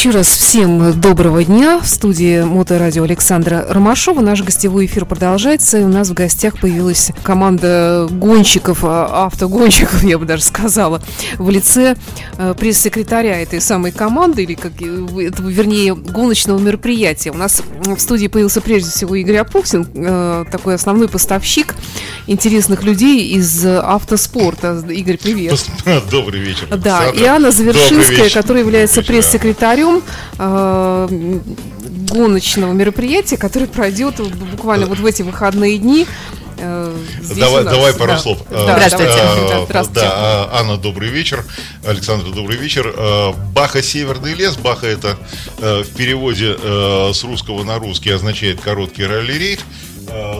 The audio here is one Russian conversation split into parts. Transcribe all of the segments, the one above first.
Еще раз всем доброго дня. В студии Моторадио Александра Ромашова. Наш гостевой эфир продолжается. И у нас в гостях появилась команда гонщиков, а, автогонщиков, я бы даже сказала, в лице э, пресс-секретаря этой самой команды, или как, этого, вернее, гоночного мероприятия. У нас в студии появился прежде всего Игорь Апухсин, э, такой основной поставщик интересных людей из автоспорта. Игорь, привет. Добрый вечер. Да, и Анна Завершинская, которая является пресс-секретарем секретарем э, гоночного мероприятия, которое пройдет буквально вот в эти выходные дни. Э, давай, давай пару да. слов. Да, здравствуйте. Да, здравствуйте. Да, Анна, добрый вечер. Александр, добрый вечер. Э, Баха Северный лес. Баха это э, в переводе с русского на русский означает короткий ралли-рейд.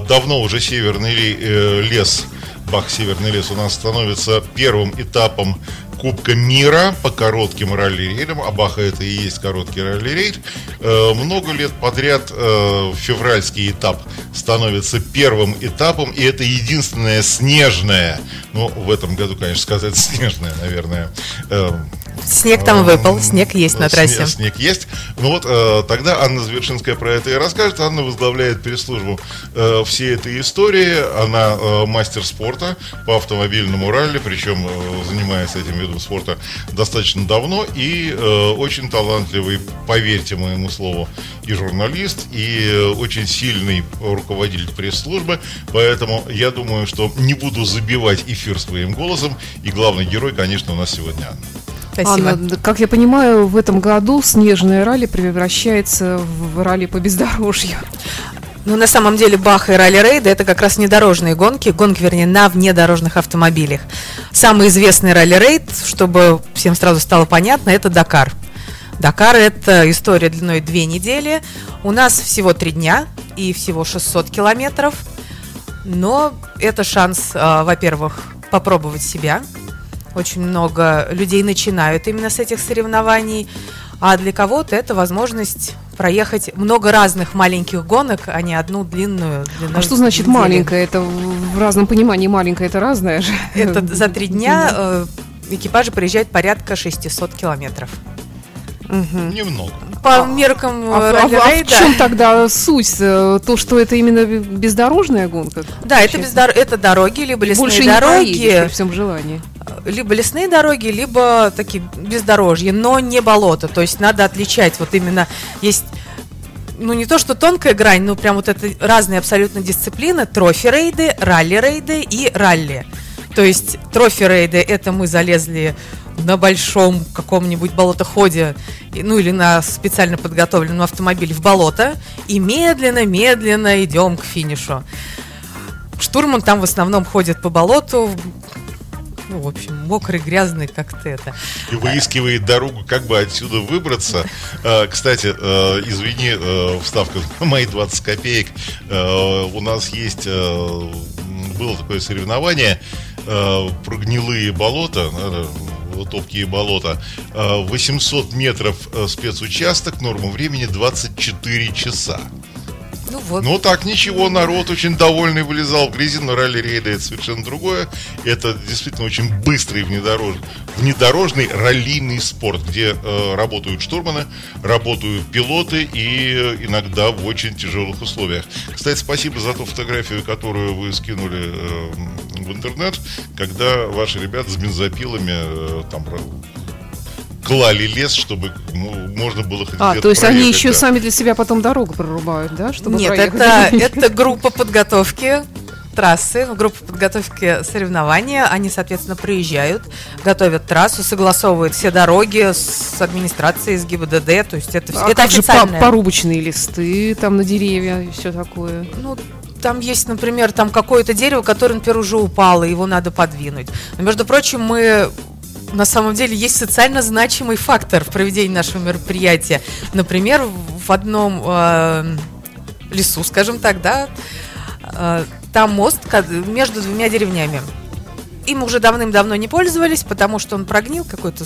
Давно уже Северный лес Бах Северный лес у нас становится первым этапом Кубка мира по коротким ралли-рейдам. Абаха это и есть короткий ралли-рейд. Э, много лет подряд э, февральский этап становится первым этапом, и это единственное снежное, ну, в этом году, конечно, сказать снежное, наверное, э, Снег там выпал, снег есть на трассе. Снег, снег есть. Ну вот э, тогда Анна Завершинская про это и расскажет. Анна возглавляет пресс-службу э, всей этой истории. Она э, мастер спорта по автомобильному ралли, причем э, занимается этим видом спорта достаточно давно и э, очень талантливый, поверьте моему слову, и журналист, и э, очень сильный руководитель пресс-службы. Поэтому я думаю, что не буду забивать эфир своим голосом. И главный герой, конечно, у нас сегодня Анна. Спасибо. Анна, как я понимаю, в этом году снежное ралли превращается в ралли по бездорожью. Ну, на самом деле, Бах и ралли-рейды – это как раз недорожные гонки, гонки, вернее, на внедорожных автомобилях. Самый известный ралли-рейд, чтобы всем сразу стало понятно, это Дакар. Дакар – это история длиной две недели. У нас всего три дня и всего 600 километров. Но это шанс, а, во-первых, попробовать себя – очень много людей начинают именно с этих соревнований. А для кого-то это возможность проехать много разных маленьких гонок, а не одну длинную. А что значит недели. маленькая? Это в разном понимании маленькая, это разное же. Это за три дня э, экипажи проезжают порядка 600 километров. Угу. Немного. По а, меркам а, а, а в чем тогда суть? Э, то, что это именно бездорожная гонка? Да, это, бездор... это дороги, либо лесные Больше дороги. Не при всем желании либо лесные дороги, либо такие бездорожья, но не болото. То есть надо отличать. Вот именно есть ну не то что тонкая грань, но прям вот это разные абсолютно дисциплины, трофи-рейды, ралли-рейды и ралли. То есть трофи-рейды это мы залезли на большом каком-нибудь болотоходе, ну или на специально подготовленном автомобиле в болото, и медленно-медленно идем к финишу. Штурман там в основном ходит по болоту, ну, в общем, мокрый, грязный, как-то это. И выискивает дорогу, как бы отсюда выбраться. А, кстати, а, извини, а, вставка мои 20 копеек. У нас есть, было такое соревнование про гнилые болота, топкие болота. 800 метров спецучасток, норма времени 24 часа. Ну вот. Ну так, ничего, народ очень довольный вылезал но ралли-рейды это совершенно другое. Это действительно очень быстрый внедорожный, внедорожный раллийный спорт, где э, работают штурманы, работают пилоты и иногда в очень тяжелых условиях. Кстати, спасибо за ту фотографию, которую вы скинули э, в интернет, когда ваши ребята с бензопилами э, там клали лес, чтобы можно было хоть А, то есть проехать, они еще да. сами для себя потом дорогу прорубают, да? Чтобы Нет, это, это группа подготовки трассы, группа подготовки соревнования. Они, соответственно, приезжают, готовят трассу, согласовывают все дороги с администрацией, с ГИБДД. То есть это, а это как официальное. же порубочные листы там на деревья и все такое? Ну, там есть, например, там какое-то дерево, которое, например, уже упало, его надо подвинуть. Но, между прочим, мы на самом деле есть социально значимый фактор в проведении нашего мероприятия. Например, в одном э, лесу, скажем так, да, э, там мост между двумя деревнями. Им уже давным-давно не пользовались, потому что он прогнил какой-то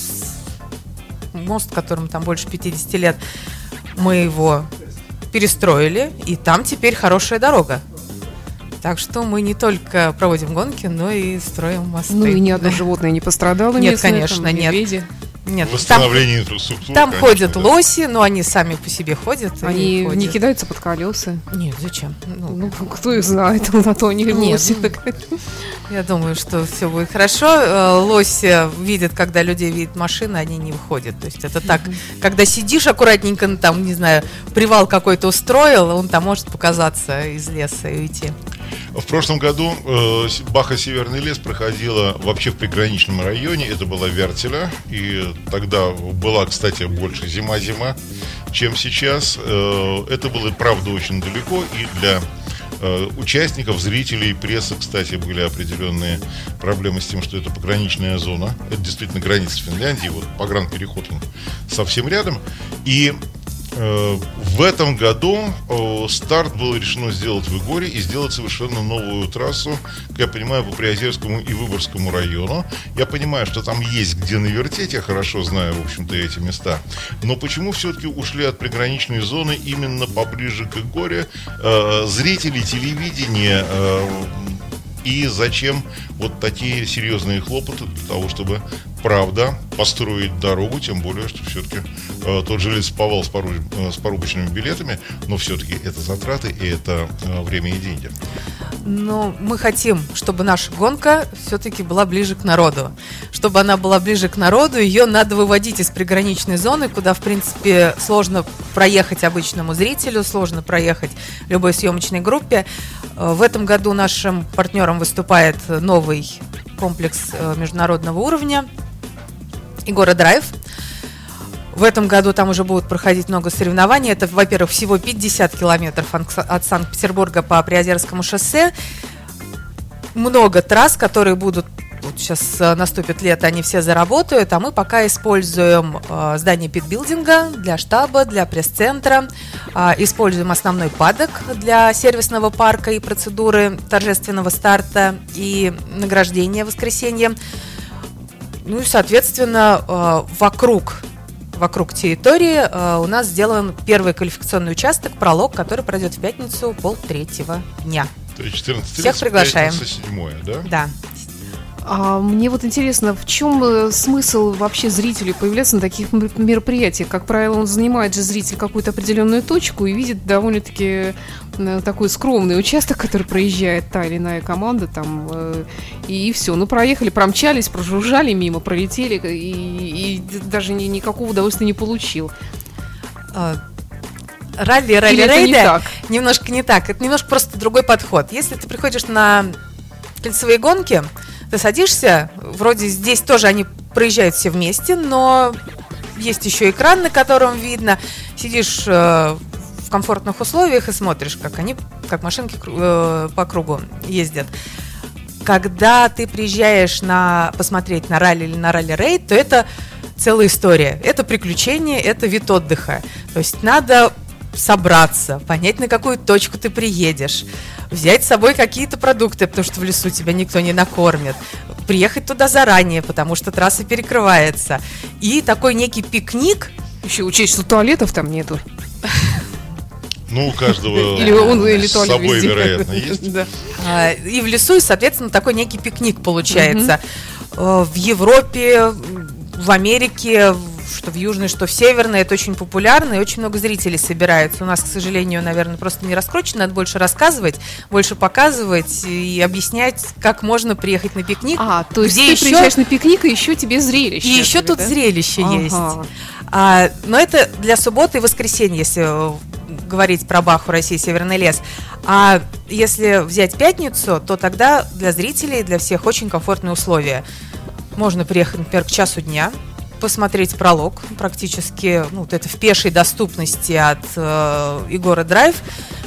мост, которому там больше 50 лет. Мы его перестроили, и там теперь хорошая дорога. Так что мы не только проводим гонки, но и строим мосты. Ну и ни одно животное не пострадало. Нет, конечно, нет. Нет, Восстановление там, инфраструктуры. Там конечно, ходят да. лоси, но они сами по себе ходят. Они ходят. не кидаются под колеса. Нет, зачем? Ну, ну кто их знает, на то они Нет, лоси. Ну, я думаю, что все будет хорошо. Э, лоси видят, когда люди видят машины, они не выходят. То есть это так, когда сидишь аккуратненько, ну, там, не знаю, привал какой-то устроил, он там может показаться из леса и уйти. В прошлом году э, Баха Северный лес проходила вообще в приграничном районе. Это была Вертеля. И тогда была, кстати, больше зима-зима, чем сейчас. Э, это было, правда, очень далеко. И для э, участников, зрителей, прессы, кстати, были определенные проблемы с тем, что это пограничная зона. Это действительно граница Финляндии. Вот погранпереход он совсем рядом. И в этом году э, старт было решено сделать в Игоре и сделать совершенно новую трассу, как я понимаю, по Приозерскому и Выборгскому району. Я понимаю, что там есть где навертеть, я хорошо знаю, в общем-то, эти места. Но почему все-таки ушли от приграничной зоны именно поближе к Игоре? Э, зрители телевидения и зачем вот такие серьезные хлопоты для того, чтобы правда построить дорогу, тем более, что все-таки э, тот же лесоповал с, пору, э, с порубочными билетами, но все-таки это затраты и это э, время и деньги. Но мы хотим, чтобы наша гонка все-таки была ближе к народу. Чтобы она была ближе к народу, ее надо выводить из приграничной зоны, куда, в принципе, сложно проехать обычному зрителю, сложно проехать любой съемочной группе. Э, в этом году нашим партнером выступает новый комплекс э, международного уровня – Егора Драйв. В этом году там уже будут проходить много соревнований. Это, во-первых, всего 50 километров от Санкт-Петербурга по Приозерскому шоссе. Много трасс, которые будут вот сейчас э, наступит лето, они все заработают, а мы пока используем э, здание питбилдинга для штаба, для пресс-центра, э, используем основной падок для сервисного парка и процедуры торжественного старта и награждения в воскресенье. Ну и, соответственно, э, вокруг вокруг территории э, у нас сделан первый квалификационный участок, пролог, который пройдет в пятницу пол третьего дня. То есть 14 Всех приглашаем. 7, да? Да. А мне вот интересно, в чем э, смысл вообще зрителю появляться на таких мероприятиях? Как правило, он занимает же зритель какую-то определенную точку и видит довольно-таки э, такой скромный участок, который проезжает та или иная команда там, э, и, и все. Ну, проехали, промчались, прожужжали мимо, пролетели, и, и даже ни, никакого удовольствия не получил. А, ралли, ралли, рейды не немножко не так. Это немножко просто другой подход. Если ты приходишь на кольцевые гонки, ты садишься, вроде здесь тоже они проезжают все вместе, но есть еще экран, на котором видно. Сидишь э, в комфортных условиях и смотришь, как они, как машинки э, по кругу ездят. Когда ты приезжаешь на посмотреть на ралли или на ралли-рейд, то это целая история. Это приключение, это вид отдыха. То есть надо собраться, понять, на какую точку ты приедешь, взять с собой какие-то продукты, потому что в лесу тебя никто не накормит, приехать туда заранее, потому что трасса перекрывается. И такой некий пикник. Еще учесть, что туалетов там нету. Ну, у каждого или он, или с собой, везде. вероятно, есть. Да. А, и в лесу, и, соответственно, такой некий пикник получается. Угу. В Европе, в Америке, что в Южной, что в Северной. Это очень популярно, и очень много зрителей собирается. У нас, к сожалению, наверное, просто не раскручено. Надо больше рассказывать, больше показывать и объяснять, как можно приехать на пикник. А, то есть ты еще... приезжаешь на пикник, и еще тебе зрелище. И еще тут да? зрелище ага. есть. А, но это для субботы и воскресенья, если говорить про Баху России Северный лес. А если взять пятницу, то тогда для зрителей, для всех очень комфортные условия. Можно приехать, например, к часу дня, посмотреть пролог, практически, ну, вот это в пешей доступности от э, Егора Драйв,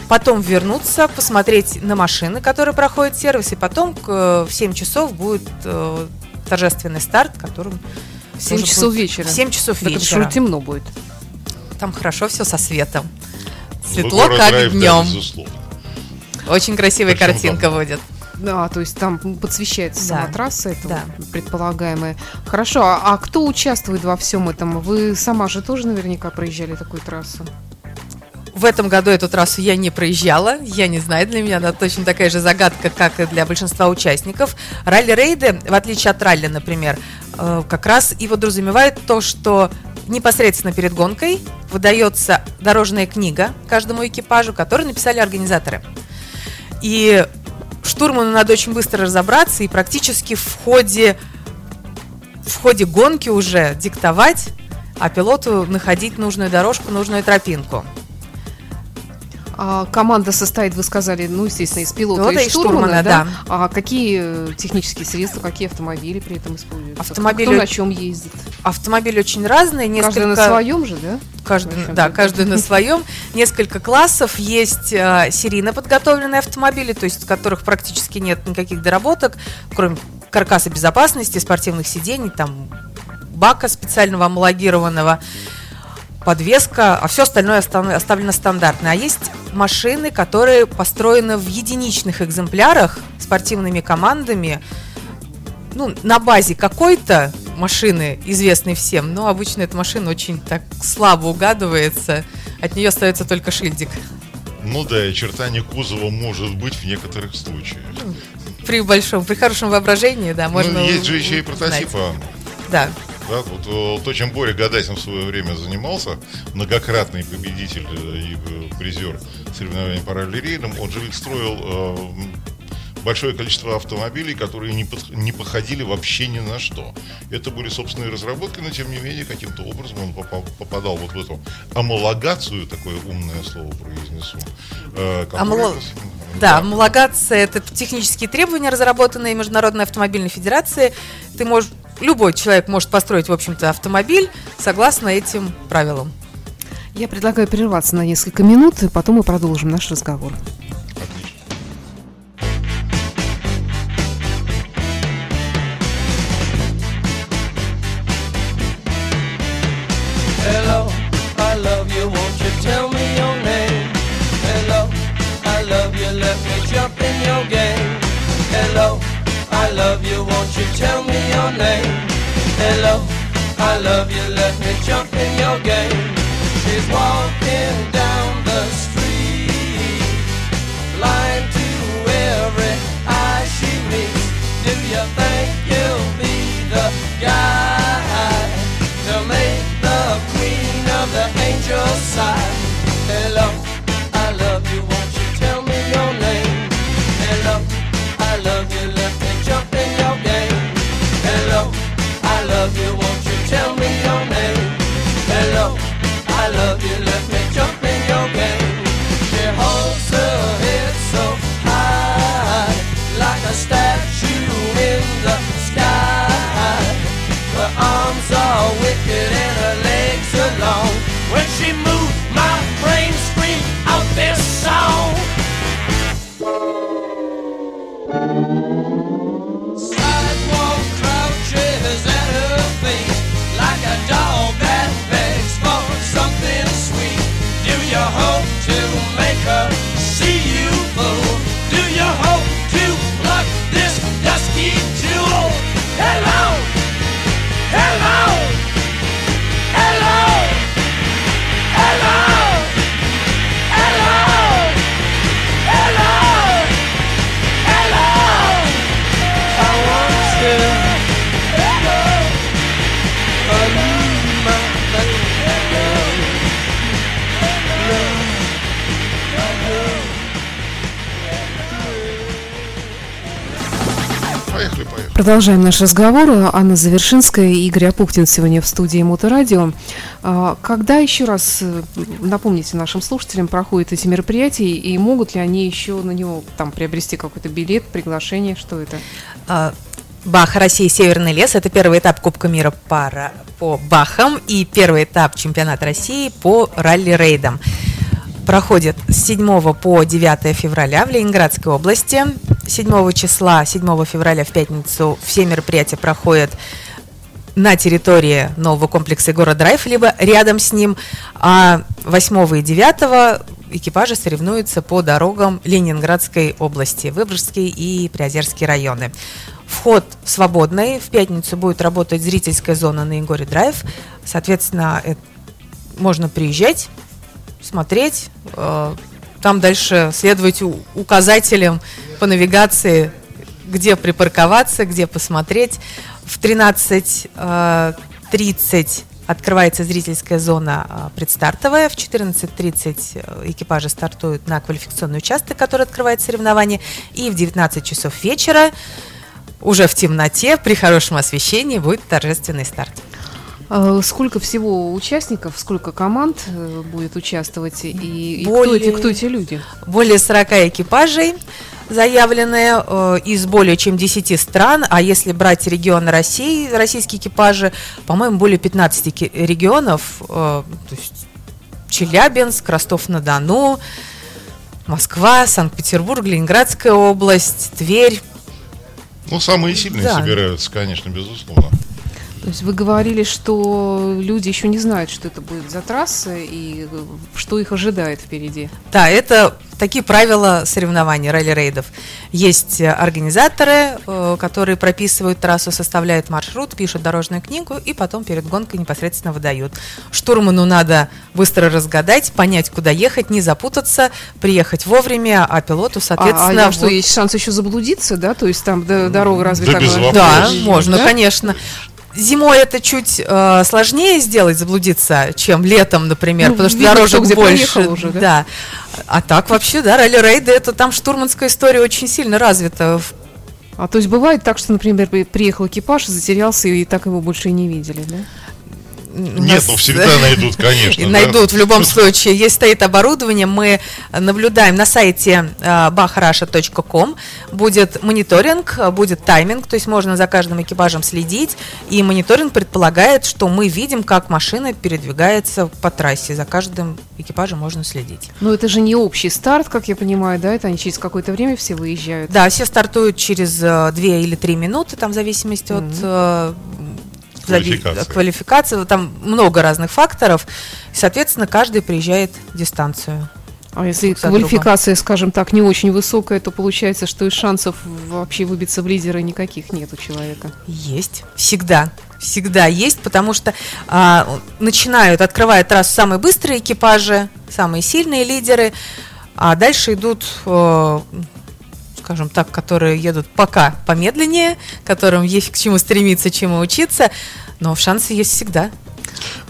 потом вернуться, посмотреть на машины, которые проходят сервис, и потом к, в 7 часов будет э, торжественный старт, которым... В 7 часов будет, вечера. В 7 часов так вечера. Это темно будет. Там хорошо все со светом. Светло, как драйв, днем. Да, Очень красивая Причем картинка там... будет. Да, то есть там подсвещается да. сама трасса, это да. предполагаемая. Хорошо, а, а кто участвует во всем этом? Вы сама же тоже наверняка проезжали такую трассу? в этом году эту трассу я не проезжала, я не знаю, для меня она точно такая же загадка, как и для большинства участников. Ралли-рейды, в отличие от ралли, например, э, как раз и подразумевает то, что непосредственно перед гонкой выдается дорожная книга каждому экипажу, которую написали организаторы. И штурману надо очень быстро разобраться и практически в ходе, в ходе гонки уже диктовать, а пилоту находить нужную дорожку, нужную тропинку. А команда состоит, вы сказали, ну, естественно, из пилота, Пилота и и штурмана, штурмана, да? да. А какие технические средства, какие автомобили при этом используются? Автомобили- Кто на чем ездит? Автомобили очень разные, несколько... Каждый на своем же, да? Каждый, да, каждый на своем. Несколько классов. Есть э, серийно подготовленные автомобили, то есть в которых практически нет никаких доработок, кроме каркаса безопасности, спортивных сидений, там бака специального амалогированного, подвеска, а все остальное остав- оставлено стандартно. А есть машины, которые построены в единичных экземплярах спортивными командами, ну, на базе какой-то машины, известной всем, но обычно эта машина очень так слабо угадывается, от нее остается только шильдик. Ну да, и очертание кузова может быть в некоторых случаях. При большом, при хорошем воображении, да, можно ну, есть же еще и прототипы. Да, Да, вот э, то, чем Боря Гадасин в свое время занимался, многократный победитель э, и э, призер соревнований по ралли-рейдам, он же их строил большое количество автомобилей, которые не, под- не походили вообще ни на что. Это были собственные разработки, но тем не менее каким-то образом он попал- попадал вот в эту амалогацию, такое умное слово произнесу. э, Амало- Да, homологация – это технические требования, разработанные Международной автомобильной федерацией. Ты можешь, любой человек может построить, в общем-то, автомобиль согласно этим правилам. Я предлагаю прерваться на несколько минут, и потом мы продолжим наш разговор. I love you, let me jump in your game. She's walking down the street, blind to every eye she meets. Do you think you'll be the guy to make the queen of the angels sigh? Hello, I love you, won't you tell me your name? Hello, I love you, Продолжаем наш разговор. Анна Завершинская и Игорь Апухтин сегодня в студии Моторадио. А, Когда еще раз, э, напомните нашим слушателям, проходят эти мероприятия, и могут ли они еще на него там приобрести какой-то билет, приглашение, что это? А, Бах, Россия, Северный лес. Это первый этап Кубка мира пара по Бахам и первый этап чемпионата России по ралли-рейдам. Проходит с 7 по 9 февраля в Ленинградской области. 7 числа, 7 февраля в пятницу все мероприятия проходят на территории нового комплекса Егора Драйв, либо рядом с ним. А 8 и 9 экипажи соревнуются по дорогам Ленинградской области, Выборгский и Приозерский районы. Вход свободный. В пятницу будет работать зрительская зона на Егоре Драйв. Соответственно, э, можно приезжать смотреть, э, там дальше следовать у- указателям по навигации, где припарковаться, где посмотреть. В 13.30 открывается зрительская зона э, предстартовая. В 14.30 э, экипажи стартуют на квалификационный участок, который открывает соревнование. И в 19 часов вечера уже в темноте, при хорошем освещении, будет торжественный старт. А Сколько всего участников, сколько команд э, будет участвовать и, и кто, Более- эти, кто эти люди? Более 40 экипажей заявленные э, из более чем 10 стран, а если брать регионы России, российские экипажи, по-моему, более 15 ки- регионов, э, то есть Челябинск, Ростов-на-Дону, Москва, Санкт-Петербург, Ленинградская область, Тверь. Ну, самые сильные Да. собираются, конечно, безусловно. То есть вы говорили, что люди еще не знают, что это будет за трасса и э, что их ожидает впереди. Да, это такие правила соревнований, ралли-рейдов. Есть э, организаторы, э, которые прописывают трассу, составляют маршрут, пишут дорожную книгу и потом перед гонкой непосредственно выдают. Штурману надо быстро разгадать, понять, куда ехать, не запутаться, приехать вовремя, а пилоту, А- соответственно... а, что, вот- есть шанс еще заблудиться, да? То есть там дорога разве Да так. Да, можно, да? конечно. Зимой это чуть э, сложнее сделать, заблудиться, чем летом, например, Ну, потому что видно, дорожек кто где больше. уже, да? А так вообще, да, ралли-рейды, это там штурманская история очень сильно развита. В- А то есть бывает так, что, например, при- приехал экипаж, затерялся и так его больше и не видели, да? Нет, нас- ну всегда найдут, конечно. Да. найдут в любом случае. Есть стоит оборудование, мы наблюдаем на сайте э, bachrasha.com. Будет мониторинг, э, будет тайминг, то есть можно за каждым экипажем следить. И мониторинг предполагает, что мы видим, как машина передвигается по трассе. За каждым экипажем можно следить. Но это же не общий старт, как я понимаю, да? Это они через какое-то время все выезжают. Да, все стартуют через э, две или три минуты, там в зависимости от э, зави- Квалификации. квалификации. Там много разных факторов. И, соответственно, каждый приезжает дистанцию. А если квалификация, скажем так, не очень высокая, то получается, что и шансов вообще выбиться в лидеры никаких нет у человека. Есть. Всегда. Всегда есть, потому что а, начинают, открывают трассу самые быстрые экипажи, самые сильные лидеры, а дальше идут, э, скажем так, которые едут пока помедленнее, которым есть к чему стремиться, чему учиться, но шансы есть всегда.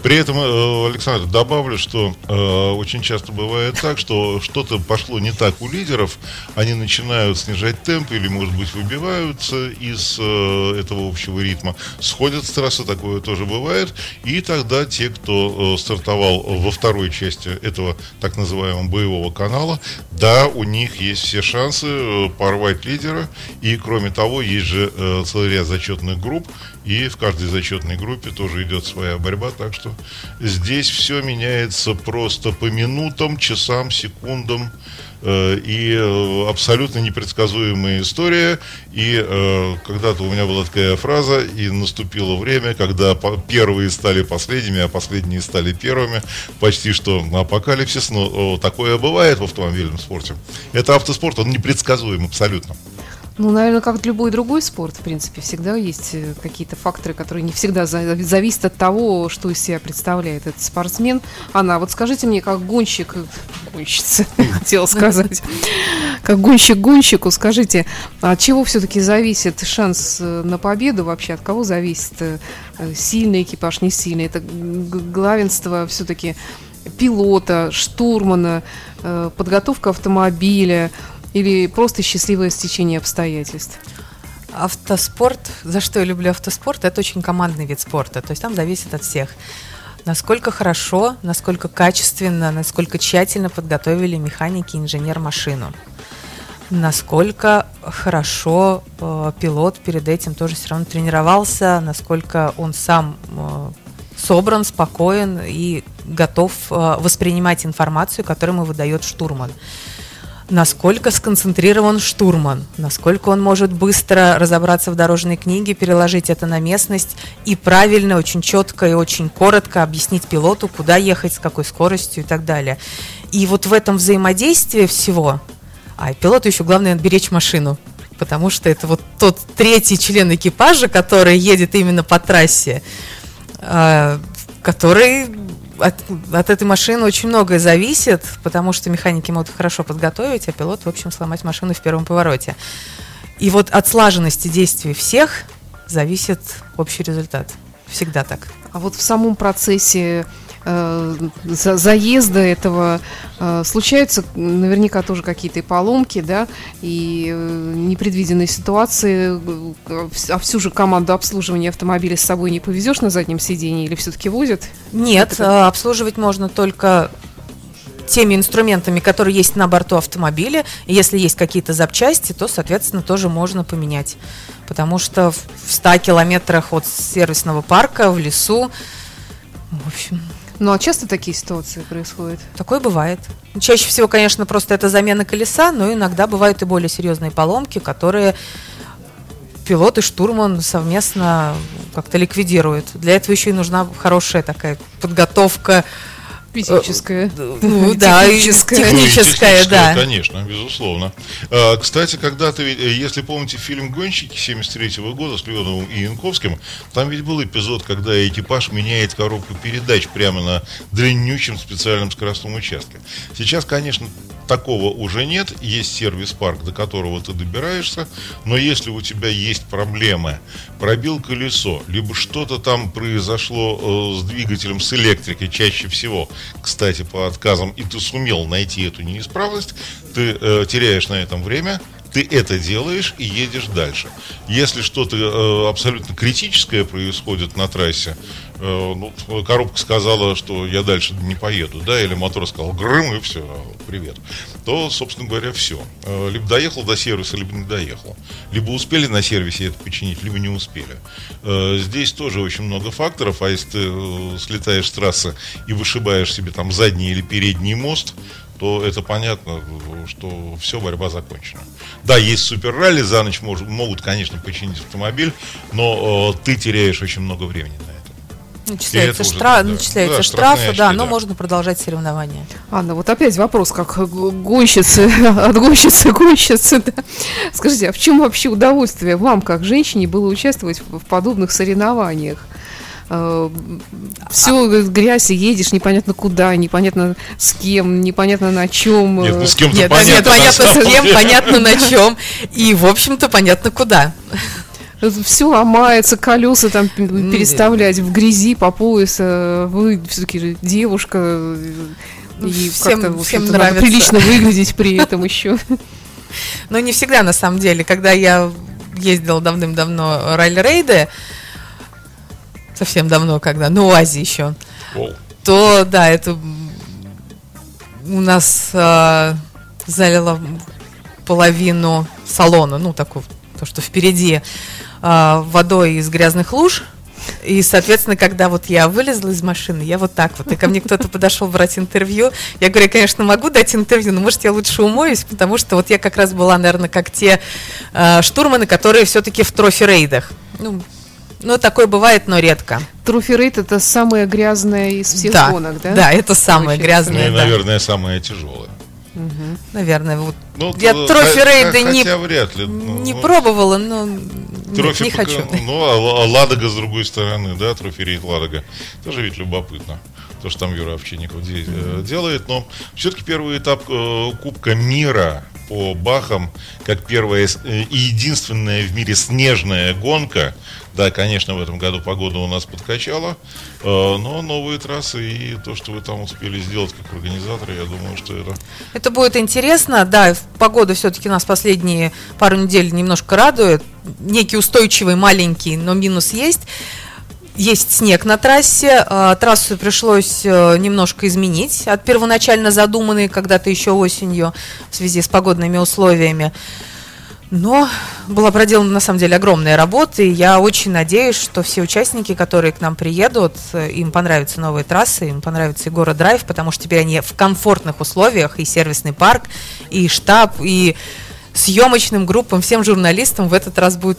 При этом, э, Александр, добавлю, что э, очень часто бывает так, что что-то пошло не так у лидеров, они начинают снижать темп или, может быть, выбиваются из э, этого общего ритма, сходят с трассы, такое тоже бывает, и тогда те, кто э, стартовал во второй части этого так называемого боевого канала, да, у них есть все шансы э, порвать лидера, и, кроме того, есть же э, целый ряд зачетных групп, и в каждой зачетной группе тоже идет своя борьба, так что здесь все меняется просто по минутам, часам, секундам. э, И э, абсолютно непредсказуемая история. И э, когда-то у меня была такая фраза, и наступило время, когда первые стали последними, а последние стали первыми. Почти что апокалипсис. Но такое бывает в автомобильном спорте. Это автоспорт, он непредсказуем абсолютно. Ну, наверное, как любой другой спорт, в принципе, всегда есть э, какие-то факторы, которые не всегда за- зависят от того, что из себя представляет этот спортсмен. Анна, вот скажите мне, как гонщик, гонщица, хотела сказать, как гонщик гонщику, скажите, от чего все-таки зависит шанс э, на победу вообще? От кого зависит э, сильный экипаж, не сильный? Это главенство все-таки пилота, штурмана, подготовка автомобиля или просто счастливое стечение обстоятельств? Автоспорт, за что я люблю автоспорт, это очень командный вид спорта, то есть там зависит от всех. Насколько хорошо, насколько качественно, насколько тщательно подготовили механики и инженер машину. Насколько хорошо э, пилот перед этим тоже все равно тренировался, насколько он сам э, собран, спокоен и готов э, воспринимать информацию, которую ему выдает штурман насколько сконцентрирован штурман, насколько он может быстро разобраться в дорожной книге, переложить это на местность и правильно, очень четко и очень коротко объяснить пилоту, куда ехать, с какой скоростью и так далее. И вот в этом взаимодействии всего, а пилоту еще главное беречь машину, потому что это вот тот третий член экипажа, который едет именно по трассе, э, который от, от этой машины очень многое зависит, потому что механики могут хорошо подготовить, а пилот, в общем, сломать машину в первом повороте. И вот от слаженности действий всех зависит общий результат. Всегда так. А вот в самом процессе заезда этого э, случаются наверняка тоже какие-то и поломки, да, и э, непредвиденные ситуации. Э, А всю же команду обслуживания автомобиля с собой не повезешь на заднем сидении или все-таки возят? Нет, Это э, обслуживать можно только теми инструментами, которые есть на борту автомобиля. Если есть какие-то запчасти, то, соответственно, тоже можно поменять. Потому что в в 100 километрах от сервисного парка в лесу, в общем, Ну а часто такие ситуации происходят? такое бывает. Чаще всего, конечно, просто это замена колеса, но иногда бывают и более серьезные поломки, которые пилот и штурман совместно как-то ликвидируют. Для этого еще и нужна хорошая такая подготовка. Физическое. Ну, да, и Техническое. Ну, да. Конечно, безусловно. А, Кстати, когда-то, э, если помните фильм «Гонщики» 73 года с Леоновым и Янковским, там ведь был эпизод, когда экипаж меняет коробку передач прямо на длиннющем специальном скоростном участке. Сейчас, конечно, такого уже нет. Есть сервис-парк, до которого ты добираешься. Но если у тебя есть проблемы, пробил колесо, либо что-то там произошло э, с двигателем, с электрикой, чаще всего, кстати, по отказам, и ты сумел найти эту неисправность, ты э, теряешь на этом время, ты это делаешь и едешь дальше. Если что-то э, абсолютно критическое происходит на трассе, э, ну, коробка сказала, что я дальше не поеду, да, или мотор сказал грым и все, привет, то, собственно говоря, все. Э, либо доехал до сервиса, либо не доехал. Либо успели на сервисе это починить, либо не успели. Э, здесь тоже очень много факторов, а если ты э, слетаешь с трассы и вышибаешь себе там задний или передний мост, то это понятно, что все, борьба закончена. Да, есть супер-ралли, за ночь мож- могут, конечно, починить автомобиль, но э, ты теряешь очень много времени на это. Начисляется, это уже, штраф, да. начисляется Да, штрафы, штрафные да, очки, но да. можно продолжать соревнования. Анна, вот опять вопрос, как гонщицы, от гонщицы к гонщице. Да. Скажите, а в чем вообще удовольствие вам, как женщине, было участвовать в в подобных соревнованиях? Все, грязь, и едешь непонятно куда, непонятно с кем, непонятно на чем. Нет, ну с кем-то Нет, понятно. нет, понятно с кем, деле. понятно на чем. И, в общем-то, понятно куда. Все ломается, колеса там переставлять в грязи по пояс. э, Вы все-таки же девушка. э, Ну, И всем- как-то, в всем общем-то, надо нравится. прилично выглядеть при этом еще. Но не всегда, на самом деле. Когда я ездила давным-давно ралли-рейды, совсем давно, когда, на УАЗе еще, О, то, да, это у нас а, залило половину салона, ну, такую, то, что впереди, а, водой из грязных луж. И, соответственно, когда вот я вылезла из машины, я вот так вот, и ко мне кто-то подошел брать интервью, я говорю, я, конечно, могу дать интервью, но, может, я лучше умоюсь, потому что вот я как раз была, наверное, как те а, штурманы, которые все-таки в трофи-рейдах. Ну, ну, такое бывает, но редко. Трофи-рейд это самое грязное из всех да, гонок, да? Да, это самое Получается. ну грязное. и, да. наверное, самое тяжелое. Наверное, вот. Ну, я т- трофи-рейды х- не, вряд ли. ну, не ну, пробовала, но Трофи не пока- хочу. Ну, а а Ладога с другой стороны, да, трофи-рейд Ладога. Тоже ведь любопытно. То, что там Юра Овчинников э, делает. Но все-таки первый этап э, Кубка мира по Бахам, как первая э, и единственная в мире снежная гонка. Да, конечно, в этом году погода у нас подкачала, э, но новые трассы и то, что вы там успели сделать как организаторы, я думаю, что это Это будет интересно. Да, погода все-таки нас последние пару недель немножко радует. Некий устойчивый маленький, но минус есть. Есть снег на трассе. а, Трассу пришлось э, немножко изменить от первоначально задуманной когда-то еще осенью в связи с погодными условиями. Но была проделана на самом деле огромная работа, и я очень надеюсь, что все участники, которые к нам приедут, э, им понравятся новые трассы, им понравится и город Драйв, потому что теперь они в комфортных условиях, и сервисный парк, и штаб, и съемочным группам, всем журналистам в этот раз будет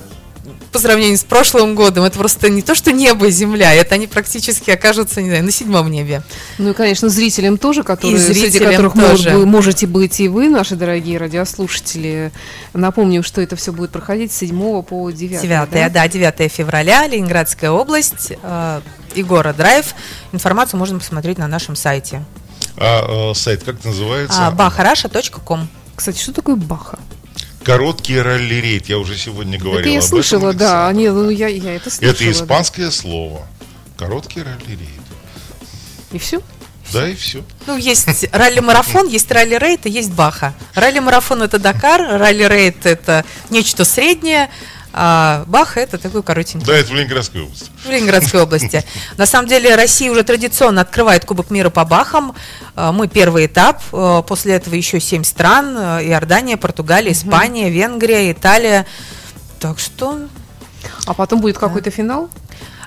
по сравнению с прошлым годом, это просто не то, что небо и земля, это они практически окажутся, не знаю, на седьмом небе. Ну и, конечно, зрителям тоже, которые, И среди зрителям которых тоже. может можете быть и вы, наши дорогие радиослушатели. Напомним, что это все будет проходить с 7 по 9. 9, да? 9 февраля, Ленинградская область, э, и город Драйв. Информацию можно посмотреть на нашем сайте. А э, сайт как называется? А, bacharasha.com. Кстати, что такое Баха? Короткий ралли-рейд, я уже сегодня говорил это я об этом, слышала, да. Александр. Не, ну, я, я это слышала. Это да. испанское слово. Короткий ралли-рейд. И все? Да, и все. Ну, есть ралли-марафон, есть ралли-рейд и есть Баха. Ралли-марафон – это Дакар, ралли-рейд – это нечто среднее, а Баха – это такой коротенький. Да, это в Ленинградской области. в Ленинградской области. На самом деле Россия уже традиционно открывает Кубок мира по бахам. Э, Мы первый этап. Э, После этого еще семь стран. э, Иордания, Португалия, Испания, Венгрия, Италия. Так что А потом будет какой-то финал?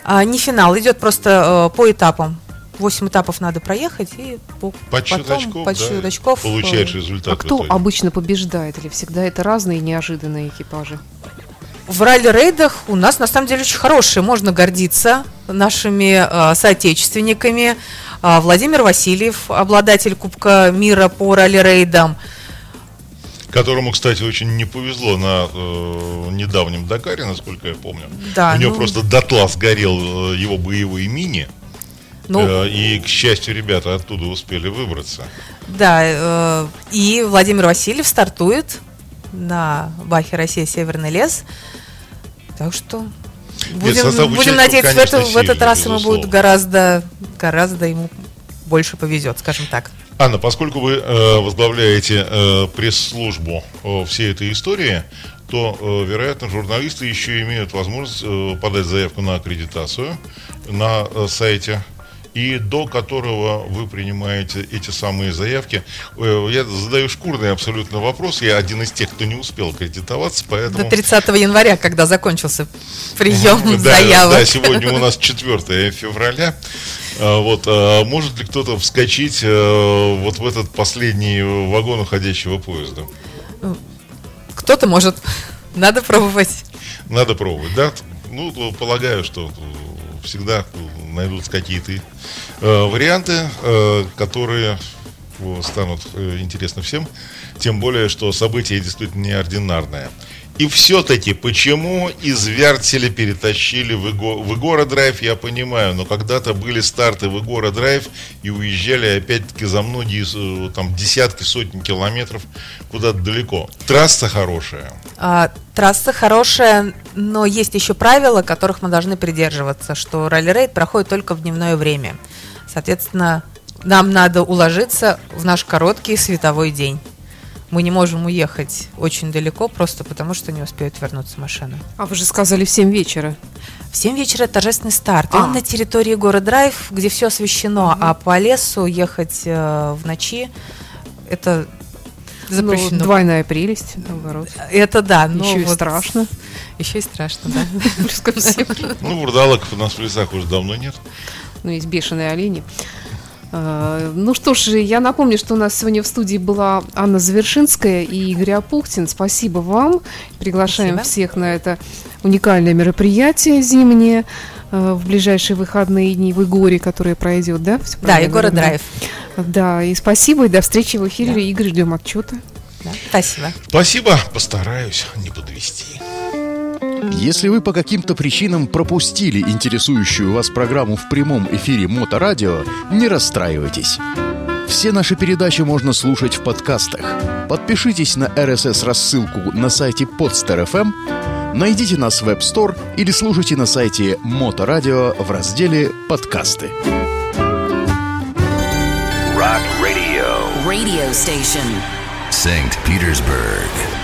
а, не финал, идет просто э, по этапам. Восемь этапов надо проехать и по- Подсчет потом очков, подсчет да, очков, э, получаешь результат А кто итоге. обычно побеждает? Или всегда это разные неожиданные экипажи? В ралли-рейдах у нас на самом деле очень хорошие. Можно гордиться нашими э, соотечественниками. А, Владимир Васильев, обладатель Кубка мира по ралли-рейдам. Которому, кстати, очень не повезло на э, недавнем Дакаре, насколько я помню. Да, У него ну- просто дотла сгорел э, его боевой мини. Ну, э, и, к счастью, ребята оттуда успели выбраться. да, э, и Владимир Васильев стартует на Бахе Россия Северный лес. Так что будем, состав будем надеяться, в, конечно, это- в этот раз ему будет гораздо, гораздо ему больше повезет, скажем так. Анна, поскольку вы э, возглавляете э, пресс-службу э, всей этой истории, то, э, вероятно, журналисты еще имеют возможность э, подать заявку на аккредитацию на э, сайте, и до которого вы принимаете эти самые заявки. Э, я задаю шкурный абсолютно вопрос. Я один из тех, кто не успел аккредитоваться, поэтому... До 30 января, когда закончился прием заявок. Да, сегодня у нас 4 февраля. А, Вот, а может ли кто-то вскочить э, вот в этот последний вагон уходящего поезда? Кто-то может. Надо пробовать. Надо пробовать, да? Ну, полагаю, что всегда найдутся какие-то э, варианты, э, которые станут э, интересны всем. Тем более, что событие действительно неординарное. И все-таки, почему из Вертеля перетащили в, Иго, в Игора Драйв, я понимаю, но когда-то были старты в Игора Драйв и уезжали опять-таки за многие, э, там, десятки, сотни километров куда-то далеко. Трасса хорошая. А, трасса хорошая, но есть еще правила, которых мы должны придерживаться, что ралли-рейд проходит только в дневное время. Соответственно, нам надо уложиться в наш короткий световой день. Мы не можем уехать очень далеко, просто потому что не успеют вернуться машины. А вы же сказали в 7 вечера. В 7 вечера торжественный старт. А. Он на территории города Драйв, где все освещено, а по лесу ехать э, в ночи это запрещено. Ну, двойная прелесть, наоборот. Это да, но Еще и вот страшно. Еще и страшно, да. Ну, вурдалаков у нас в лесах уже давно нет. Ну, есть бешеные олени. А, Ну что ж, я напомню, что у нас сегодня в студии была Анна Завершинская и Игорь Апухтин. Спасибо вам. Приглашаем Спасибо. всех на это уникальное мероприятие зимнее э, в ближайшие выходные дни в Игоре, которое пройдет, да? Всё Да, говорю? Драйв. Да, и спасибо, и до встречи в эфире. Игорь, ждем отчета. Да, Спасибо. Спасибо, постараюсь не подвести. Если вы по каким-то причинам пропустили интересующую вас программу в прямом эфире Моторадио, не расстраивайтесь. Все наши передачи можно слушать в подкастах. Подпишитесь на RSS-рассылку на сайте podster.fm, найдите нас в App Store или слушайте на сайте Моторадио в разделе «Подкасты». Rock Radio. radio station. St. Petersburg.